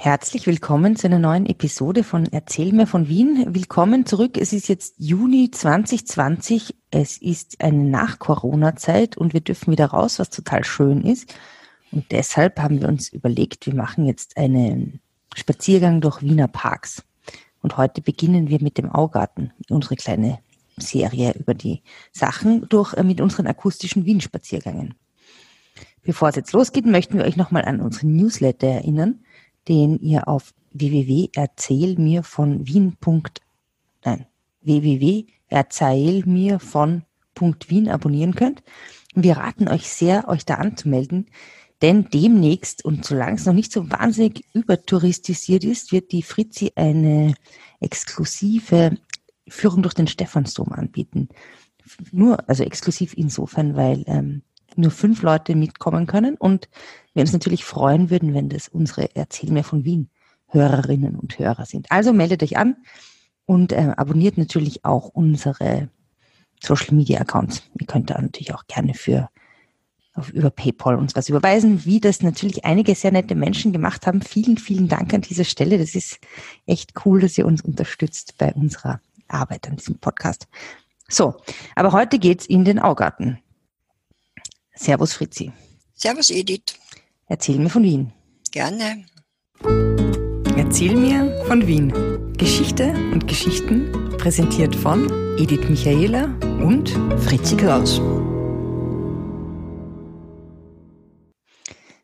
Herzlich willkommen zu einer neuen Episode von Erzähl mir von Wien. Willkommen zurück. Es ist jetzt Juni 2020. Es ist eine Nach-Corona-Zeit und wir dürfen wieder raus, was total schön ist. Und deshalb haben wir uns überlegt, wir machen jetzt einen Spaziergang durch Wiener Parks. Und heute beginnen wir mit dem Augarten, unsere kleine Serie über die Sachen durch, äh, mit unseren akustischen Wien-Spaziergängen. Bevor es jetzt losgeht, möchten wir euch nochmal an unseren Newsletter erinnern den ihr auf www.erzählmirvonwien. Nein, www.erzählmirvon.wien abonnieren könnt. wir raten euch sehr, euch da anzumelden, denn demnächst und solange es noch nicht so wahnsinnig übertouristisiert ist, wird die Fritzi eine exklusive Führung durch den Stephansdom anbieten. Nur, also exklusiv insofern, weil ähm, nur fünf Leute mitkommen können und wir uns natürlich freuen würden, wenn das unsere Erzähl mir von Wien Hörerinnen und Hörer sind. Also meldet euch an und äh, abonniert natürlich auch unsere Social Media Accounts. Ihr könnt da natürlich auch gerne für auf, über PayPal uns was überweisen, wie das natürlich einige sehr nette Menschen gemacht haben. Vielen, vielen Dank an dieser Stelle. Das ist echt cool, dass ihr uns unterstützt bei unserer Arbeit an diesem Podcast. So, aber heute geht's in den Augarten. Servus Fritzi. Servus Edith. Erzähl mir von Wien. Gerne. Erzähl mir von Wien. Geschichte und Geschichten präsentiert von Edith Michaela und Fritzi Kraus.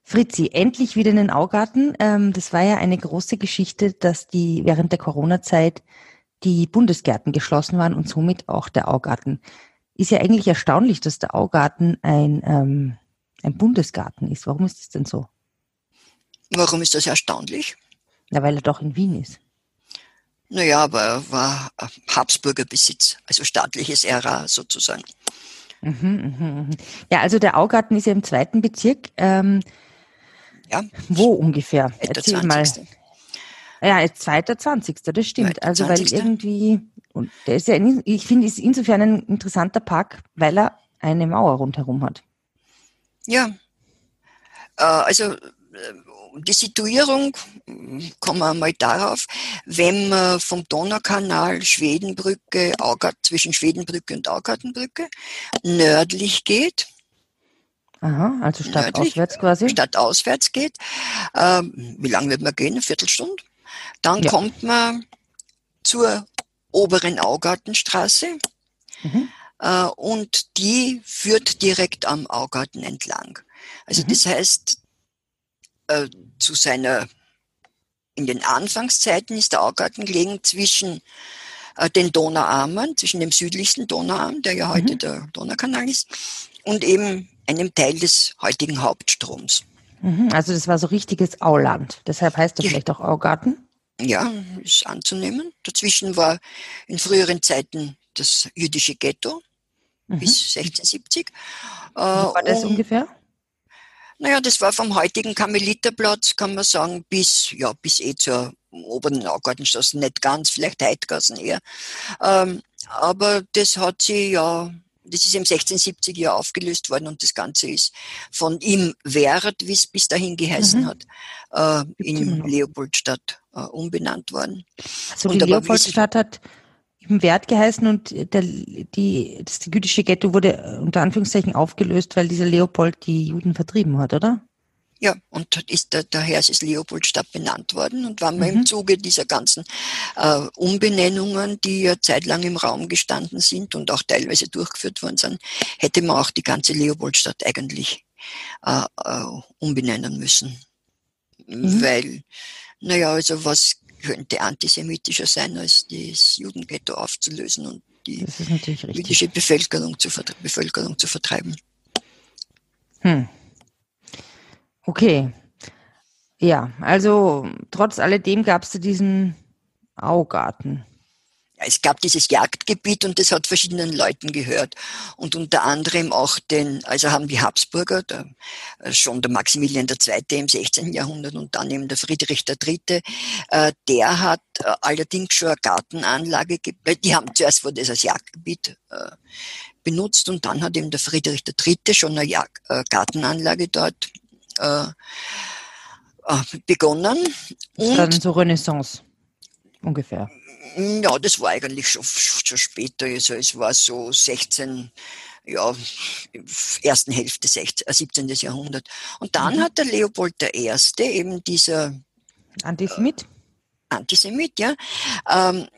Fritzi, endlich wieder in den Augarten. Ähm, das war ja eine große Geschichte, dass die während der Corona-Zeit die Bundesgärten geschlossen waren und somit auch der Augarten ist ja eigentlich erstaunlich, dass der Augarten ein, ähm, ein Bundesgarten ist. Warum ist das denn so? Warum ist das erstaunlich? Ja, weil er doch in Wien ist. Naja, aber er war Habsburger Besitz, also staatliches Ära sozusagen. Mhm, mh, mh. Ja, also der Augarten ist ja im zweiten Bezirk. Ähm, ja. Wo ungefähr? Erzähl 20. mal. Ja, zweiter, zwanzigster, das stimmt. Also weil irgendwie und der ist ja, ich finde, ist insofern ein interessanter Park, weil er eine Mauer rundherum hat. Ja, äh, also äh, die Situierung, kommen wir mal darauf, wenn man vom Donaukanal Schwedenbrücke, Augart, zwischen Schwedenbrücke und Augartenbrücke nördlich geht, Aha, also stadtauswärts quasi? Stadtauswärts geht. Ähm, wie lange wird man gehen? Eine Viertelstunde? Dann ja. kommt man zur oberen Augartenstraße. Mhm. Äh, und die führt direkt am Augarten entlang. Also mhm. das heißt, äh, zu seiner, in den Anfangszeiten ist der Augarten gelegen zwischen äh, den Donauarmen, zwischen dem südlichsten Donauarm, der ja heute mhm. der Donaukanal ist, und eben einem Teil des heutigen Hauptstroms. Mhm. Also das war so richtiges Auland. Deshalb heißt er vielleicht auch Augarten? Ja, ist anzunehmen. Dazwischen war in früheren Zeiten das jüdische Ghetto mhm. bis 1670. Wie war das und, ungefähr? Naja, das war vom heutigen Karmeliterplatz, kann man sagen, bis, ja, bis eh zur oberen Augartenstraße, nicht ganz, vielleicht Heidgassen eher. Ähm, aber das hat sie ja das ist im 1670 Jahr aufgelöst worden und das Ganze ist von ihm Wert, wie es bis dahin geheißen mhm. hat, äh, in Leopoldstadt äh, umbenannt worden. Also und die Leopoldstadt hat im Wert geheißen und der, die, das jüdische Ghetto wurde unter Anführungszeichen aufgelöst, weil dieser Leopold die Juden vertrieben hat, oder? Ja, und ist da, daher ist es Leopoldstadt benannt worden. Und wenn man mhm. im Zuge dieser ganzen äh, Umbenennungen, die ja zeitlang im Raum gestanden sind und auch teilweise durchgeführt worden sind, hätte man auch die ganze Leopoldstadt eigentlich äh, äh, umbenennen müssen. Mhm. Weil, naja, also was könnte antisemitischer sein, als das Judenghetto aufzulösen und die jüdische Bevölkerung zu, Bevölkerung zu vertreiben. Hm. Okay. Ja, also trotz alledem gab es diesen Augarten. Es gab dieses Jagdgebiet und das hat verschiedenen Leuten gehört. Und unter anderem auch den, also haben die Habsburger, der, äh, schon der Maximilian II. im 16. Jahrhundert und dann eben der Friedrich III., äh, der hat äh, allerdings schon eine Gartenanlage, die haben zuerst wurde das als Jagdgebiet äh, benutzt und dann hat eben der Friedrich III. schon eine Jag äh, Gartenanlage dort äh, begonnen. Und dann so Renaissance ungefähr. Ja, das war eigentlich schon, schon später. Also es war so 16, ja, ersten Hälfte 16, 17. Äh, Jahrhundert. Und dann mhm. hat der Leopold I., eben dieser Antisemit, äh, Antisemit, ja, ähm,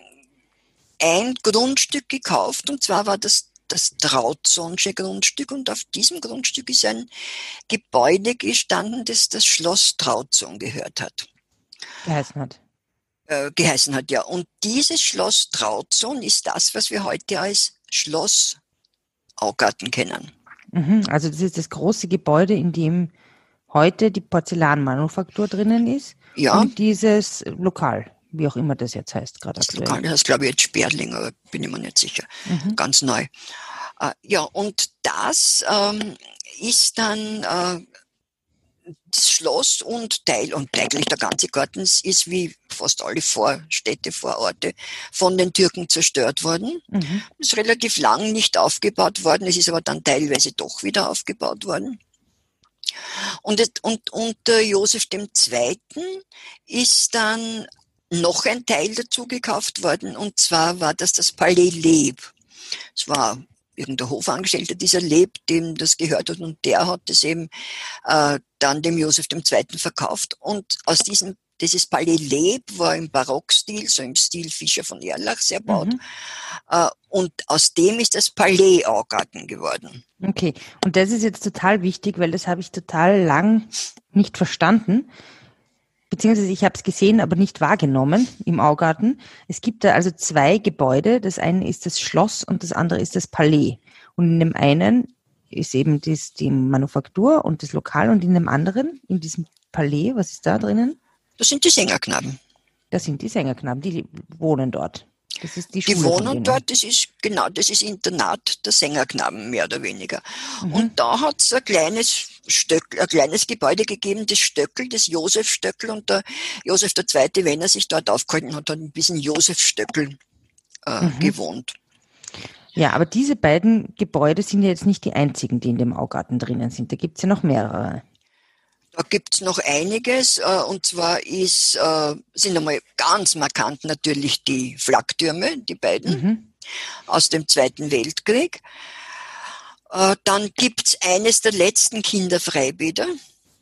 ein Grundstück gekauft und zwar war das das Trautzonsche Grundstück und auf diesem Grundstück ist ein Gebäude gestanden, das das Schloss Trauzon gehört hat. Geheißen hat. Äh, geheißen hat, ja. Und dieses Schloss Trauzon ist das, was wir heute als Schloss Augarten kennen. Mhm, also das ist das große Gebäude, in dem heute die Porzellanmanufaktur drinnen ist. Ja. Und dieses Lokal, wie auch immer das jetzt heißt, gerade Das Lokal das heißt, glaube ich, jetzt Sperling, aber bin ich mir nicht sicher. Mhm. Ganz neu. Äh, ja, und das ähm, ist dann äh, das Schloss und Teil und eigentlich der ganze Garten ist wie fast alle Vorstädte, Vororte von den Türken zerstört worden. Mhm. Ist relativ lang nicht aufgebaut worden. Es ist aber dann teilweise doch wieder aufgebaut worden. Und, und unter Josef II. ist dann noch ein Teil dazu gekauft worden, und zwar war das das Palais Leb. Es war irgendein Hofangestellter, dieser lebt, dem das gehört hat und der hat es eben äh, dann dem Josef II. verkauft und aus diesem dieses Palais Leb war im Barockstil, so im Stil Fischer von Erlach sehr baut. Mhm. Äh, und aus dem ist das Palais Augarten geworden. Okay, und das ist jetzt total wichtig, weil das habe ich total lang nicht verstanden beziehungsweise ich habe es gesehen, aber nicht wahrgenommen im Augarten. Es gibt da also zwei Gebäude. Das eine ist das Schloss und das andere ist das Palais. Und in dem einen ist eben das, die Manufaktur und das Lokal und in dem anderen, in diesem Palais, was ist da drinnen? Das sind die Sängerknaben. Das sind die Sängerknaben, die wohnen dort. Das ist die Schule. Die wohnen dort, das ist genau, das ist Internat der Sängerknaben, mehr oder weniger. Mhm. Und da hat es ein kleines Stöckel, ein kleines Gebäude gegeben, das Stöckel, das Josef Stöckel und der Josef II., wenn er sich dort aufgehalten hat, hat ein bisschen Josef Stöckel äh, mhm. gewohnt. Ja, aber diese beiden Gebäude sind ja jetzt nicht die einzigen, die in dem Augarten drinnen sind. Da gibt es ja noch mehrere. Da gibt's noch einiges, äh, und zwar ist, äh, sind einmal ganz markant natürlich die Flaktürme, die beiden, mhm. aus dem Zweiten Weltkrieg. Äh, dann gibt's eines der letzten Kinderfreibäder.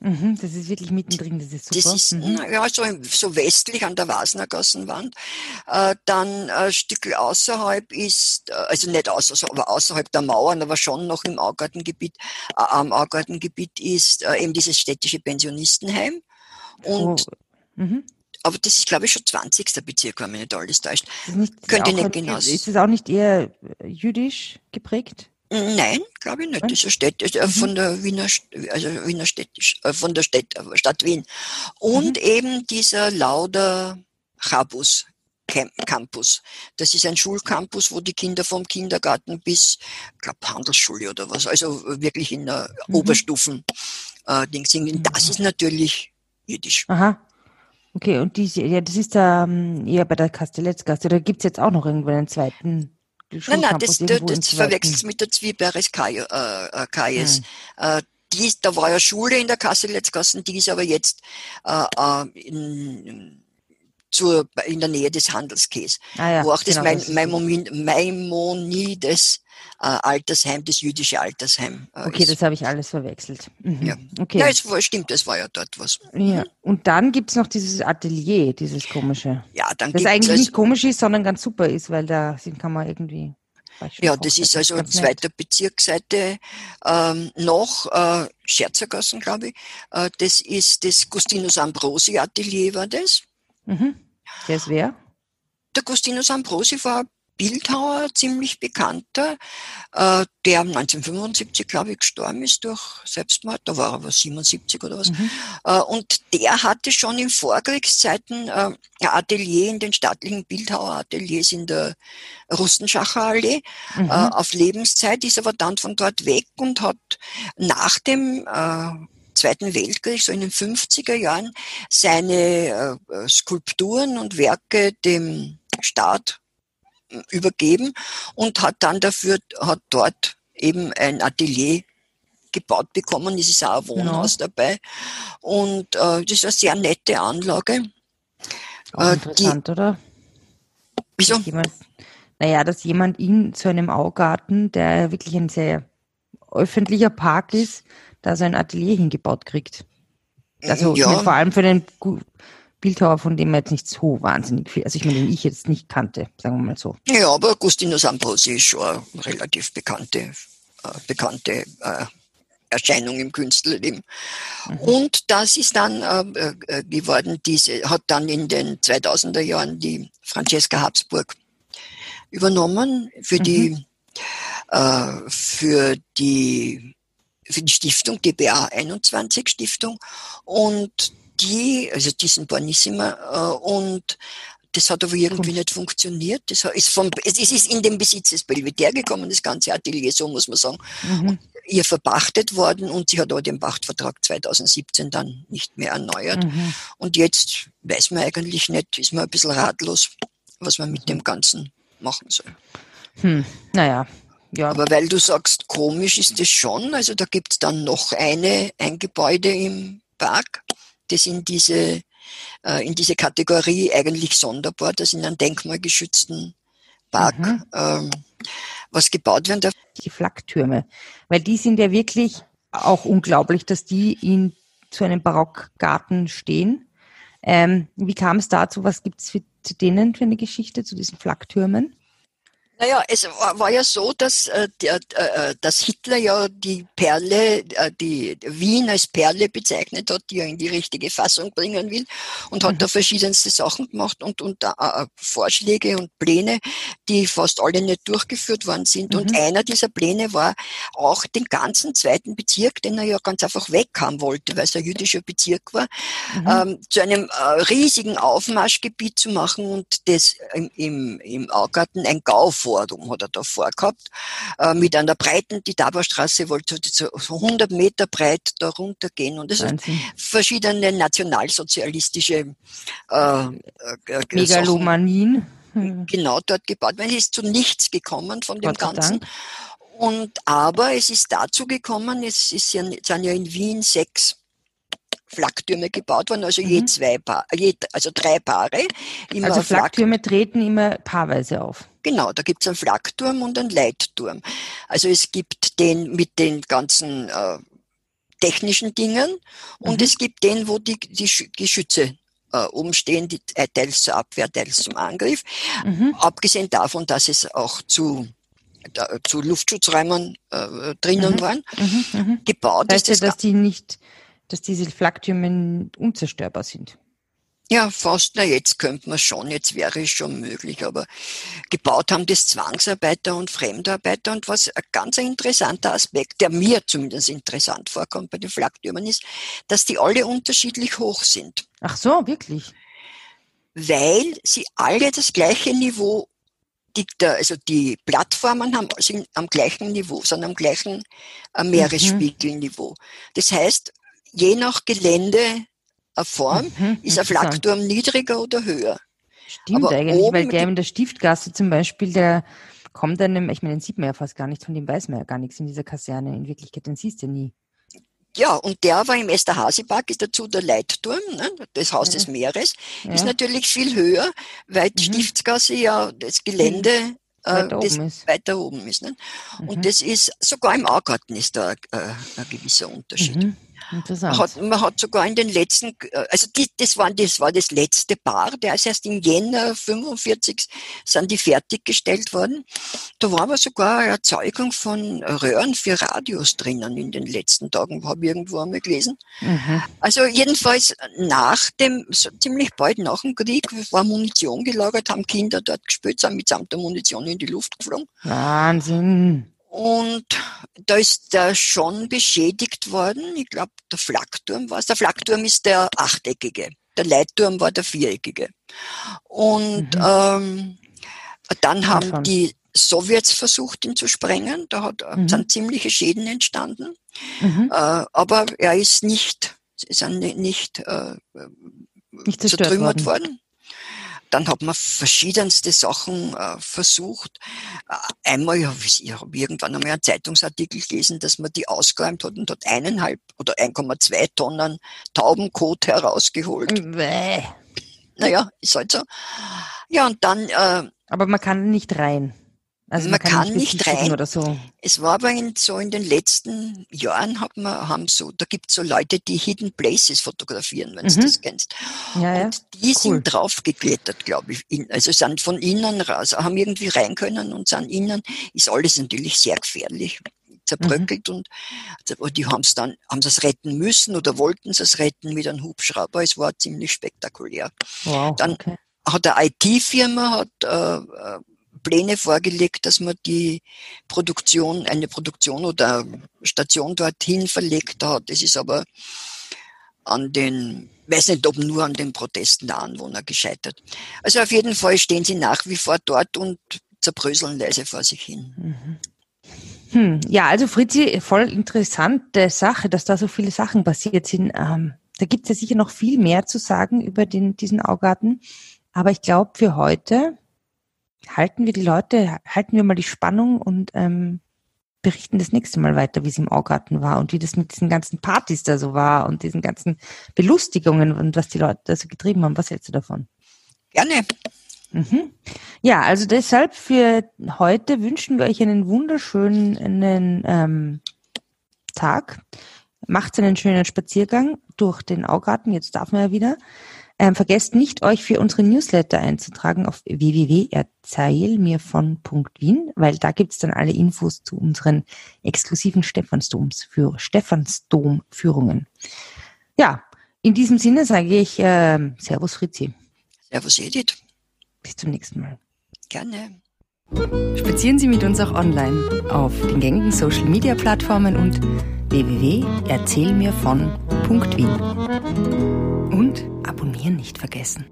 Mhm, das ist wirklich mittendrin, das ist super. Das ist, mhm. ja, so, so westlich an der Wasnergassenwand. Äh, dann ein Stück außerhalb ist, äh, also nicht außer, aber außerhalb der Mauern, aber schon noch im Augartengebiet, äh, am Augartengebiet ist äh, eben dieses städtische Pensionistenheim. Und oh. mhm. Aber das ist, glaube ich, schon 20. Bezirk, wenn mich nicht alles täuscht. Könnte nicht genau Ist es auch nicht eher jüdisch geprägt? Nein, glaube ich nicht. Das ist städtisch, äh, von der Wiener, also Wiener städtisch, äh, von der Stadt, äh, Stadt Wien. Und mhm. eben dieser Lauder Chabus Campus. Das ist ein Schulcampus, wo die Kinder vom Kindergarten bis, ich glaube, Handelsschule oder was, also wirklich in der mhm. Oberstufen äh, Ding singen. Das ist natürlich jüdisch. Aha. Okay, und die, ja, das ist da ähm, eher bei der Kastelletzgasse. Oder gibt es jetzt auch noch irgendwo einen zweiten Nein, nein, das, das, das verwechselst mit der Zwiebelres KS. Äh, KS. Hm. Äh, die, da war ja Schule in der Kasseletzgassen, die ist aber jetzt äh, äh in, zur, in der Nähe des Handelskäs, ah ja, wo auch das, genau, Maimonides Maimonides äh, Altersheim, das jüdische Altersheim. Äh, okay, ist. das habe ich alles verwechselt. Mhm. Ja, okay. ja es war, stimmt, das war ja dort was. Ja. Und dann gibt es noch dieses Atelier, dieses komische. Ja, dann Das eigentlich also, nicht komisch ist, sondern ganz super ist, weil da kann man irgendwie. Ja, das ist also zweiter Bezirksseite ähm, noch, äh, Scherzergassen, glaube ich. Äh, das ist das Gustinus Ambrosi Atelier, war das. Mhm. Der ist wer? Der Gustinus Ambrosi war Bildhauer, ziemlich bekannter, äh, der 1975, glaube ich, gestorben ist durch Selbstmord. Da war er aber 77 oder was. Mhm. Äh, und der hatte schon in Vorkriegszeiten äh, ein Atelier in den staatlichen Bildhauerateliers in der Rustenschacher Allee mhm. auf Lebenszeit, ist aber dann von dort weg und hat nach dem Zweiten Weltkrieg, so in den 50er Jahren, seine äh, Skulpturen und Werke dem Staat übergeben und hat dann dafür, hat dort eben ein Atelier gebaut bekommen. Es ist auch ein Wohnhaus ja. dabei. Und äh, das ist eine sehr nette Anlage. Auch äh, interessant, die, oder? Wieso? Jemand, naja, dass jemand in so einem Augarten, der wirklich ein sehr öffentlicher Park ist, da so ein Atelier hingebaut kriegt. Also ja. vor allem für den Bildhauer, von dem man jetzt nicht so wahnsinnig viel, also ich meine, den ich jetzt nicht kannte, sagen wir mal so. Ja, aber Agostino Sambrosi ist schon eine relativ bekannte, äh, bekannte äh, Erscheinung im Künstlerleben. Mhm. Und das ist dann äh, äh geworden, diese, hat dann in den 2000er Jahren die Francesca Habsburg übernommen für mhm. die, äh, für die, für die Stiftung, die BA 21 Stiftung. Und die, also diesen Bornissima, äh, und das hat aber irgendwie nicht funktioniert. Das ist vom, es ist in den Besitz des Belvedere gekommen, das ganze Atelier, so muss man sagen. Mhm. Ihr verpachtet worden und sie hat aber den Pachtvertrag 2017 dann nicht mehr erneuert. Mhm. Und jetzt weiß man eigentlich nicht, ist man ein bisschen ratlos, was man mit mhm. dem Ganzen machen soll. Hm, naja. Ja. Aber weil du sagst, komisch ist es schon, also da gibt es dann noch eine, ein Gebäude im Park, das in diese, äh, in diese Kategorie eigentlich sonderbar, das in einem denkmalgeschützten Park, mhm. ähm, was gebaut werden darf. Die Flaktürme, weil die sind ja wirklich auch unglaublich, dass die in zu einem Barockgarten stehen. Ähm, wie kam es dazu? Was gibt es zu denen für eine Geschichte, zu diesen Flaktürmen? Naja, es war ja so, dass, äh, der, äh, dass Hitler ja die Perle, äh, die Wien als Perle bezeichnet hat, die er in die richtige Fassung bringen will und hat mhm. da verschiedenste Sachen gemacht und, und äh, Vorschläge und Pläne, die fast alle nicht durchgeführt worden sind. Mhm. Und einer dieser Pläne war auch den ganzen zweiten Bezirk, den er ja ganz einfach weghaben wollte, weil es ein jüdischer Bezirk war, mhm. ähm, zu einem äh, riesigen Aufmarschgebiet zu machen und das im, im, im Augarten ein Gau Forum hat er da vorgehabt, äh, mit einer breiten, die Taberstraße wollte so 100 Meter breit da runtergehen und es sind verschiedene nationalsozialistische äh, äh, Megalomanien. Hm. Genau dort gebaut. Es ist zu nichts gekommen von dem Ganzen. Und aber es ist dazu gekommen, es ist ja, sind ja in Wien sechs Flaktürme gebaut worden, also mhm. je zwei Paar, je, also drei Paare. also Flaktürme treten immer paarweise auf. Genau, da gibt es einen Flakturm und einen Leitturm. Also es gibt den mit den ganzen äh, technischen Dingen und mhm. es gibt den, wo die, die Geschütze äh, umstehen, die äh, teils zur Abwehr, teils zum Angriff. Mhm. Abgesehen davon, dass es auch zu da, zu Luftschutzräumen äh, drinnen mhm. waren. Mhm, mhm. Gebaut heißt ist das ja, dass die nicht dass diese Flaktürme unzerstörbar sind. Ja, fast. Na, jetzt könnte man schon, jetzt wäre es schon möglich, aber gebaut haben das Zwangsarbeiter und Fremdarbeiter und was ein ganz interessanter Aspekt, der mir zumindest interessant vorkommt bei den Flaktürmen ist, dass die alle unterschiedlich hoch sind. Ach so, wirklich? Weil sie alle das gleiche Niveau die, also die Plattformen haben sind am gleichen Niveau, sind am gleichen äh, Meeresspiegelniveau. Das heißt, je nach Gelände eine Form, mhm, ist ein Flakturm niedriger oder höher. Stimmt Aber eigentlich, weil der in der Stiftgasse zum Beispiel, der kommt einem, ich meine, den sieht man ja fast gar nicht, von dem weiß man ja gar nichts in dieser Kaserne. In Wirklichkeit, den siehst du nie. Ja, und der war im Esterhazy-Park, ist dazu der Leitturm, ne, das Haus ja. des Meeres, ja. ist natürlich viel höher, weil die mhm. Stiftsgasse ja das Gelände äh, weiter, das oben weiter oben ist. Ne? Mhm. Und das ist, sogar im Augarten ist da äh, ein gewisser Unterschied. Interessant. Man hat, man hat sogar in den letzten, also die, das, waren, das war das letzte Paar, der ist erst im Jänner 45 sind die fertiggestellt worden. Da war aber sogar eine Erzeugung von Röhren für Radios drinnen in den letzten Tagen, habe ich irgendwo einmal gelesen. Mhm. Also jedenfalls nach dem, so ziemlich bald nach dem Krieg, war Munition gelagert, haben Kinder dort gespielt, sind mitsamt der Munition in die Luft geflogen. Wahnsinn. Und da ist der schon beschädigt worden. Ich glaube, der Flakturm war es. Der Flakturm ist der achteckige. Der Leitturm war der viereckige. Und mhm. ähm, dann haben ja, die Sowjets versucht, ihn zu sprengen. Da hat, mhm. sind ziemliche Schäden entstanden. Mhm. Äh, aber er ist nicht, ist nicht, äh, nicht zerstört worden. worden. Dann hat man verschiedenste Sachen äh, versucht. Äh, einmal habe ich, ich hab irgendwann einmal einen Zeitungsartikel gelesen, dass man die ausgeräumt hat und hat eineinhalb oder 1,2 Tonnen Taubenkot herausgeholt. Bäh. Naja, ist halt so. Ja, und dann. Äh, Aber man kann nicht rein. Also man, man kann, kann nicht rein. Oder so. Es war aber in, so in den letzten Jahren hat man, haben so, da gibt es so Leute, die Hidden Places fotografieren, wenn mhm. du das kennst. Ja, und die cool. sind draufgeklettert, glaube ich. Also sind von innen raus, haben irgendwie rein können und sind innen, ist alles natürlich sehr gefährlich zerbröckelt mhm. und die haben es dann, haben sie es retten müssen oder wollten sie es retten mit einem Hubschrauber. Es war ziemlich spektakulär. Wow, dann okay. hat eine IT-Firma hat äh, äh Pläne vorgelegt, dass man die Produktion, eine Produktion oder Station dorthin verlegt hat. Das ist aber an den, weiß nicht, ob nur an den Protesten der Anwohner gescheitert. Also auf jeden Fall stehen sie nach wie vor dort und zerbröseln leise vor sich hin. Mhm. Hm, ja, also Fritzi, voll interessante Sache, dass da so viele Sachen passiert sind. Ähm, da gibt es ja sicher noch viel mehr zu sagen über den, diesen Augarten. Aber ich glaube, für heute halten wir die Leute, halten wir mal die Spannung und ähm, berichten das nächste Mal weiter, wie es im Augarten war und wie das mit diesen ganzen Partys da so war und diesen ganzen Belustigungen und was die Leute da so getrieben haben. Was hältst du davon? Gerne. Mhm. Ja, also deshalb für heute wünschen wir euch einen wunderschönen ähm, Tag. Macht einen schönen Spaziergang durch den Augarten. Jetzt darf man ja wieder. Ähm, vergesst nicht, euch für unsere Newsletter einzutragen auf www.erzählmirvon.wien, weil da gibt's dann alle Infos zu unseren exklusiven Stephansdoms für Stephansdom-Führungen. Ja, in diesem Sinne sage ich äh, Servus Fritzi. Servus Edith. Bis zum nächsten Mal. Gerne. Spazieren Sie mit uns auch online auf den gängigen Social Media Plattformen und www.erzählmirvon.wien. Und nicht vergessen.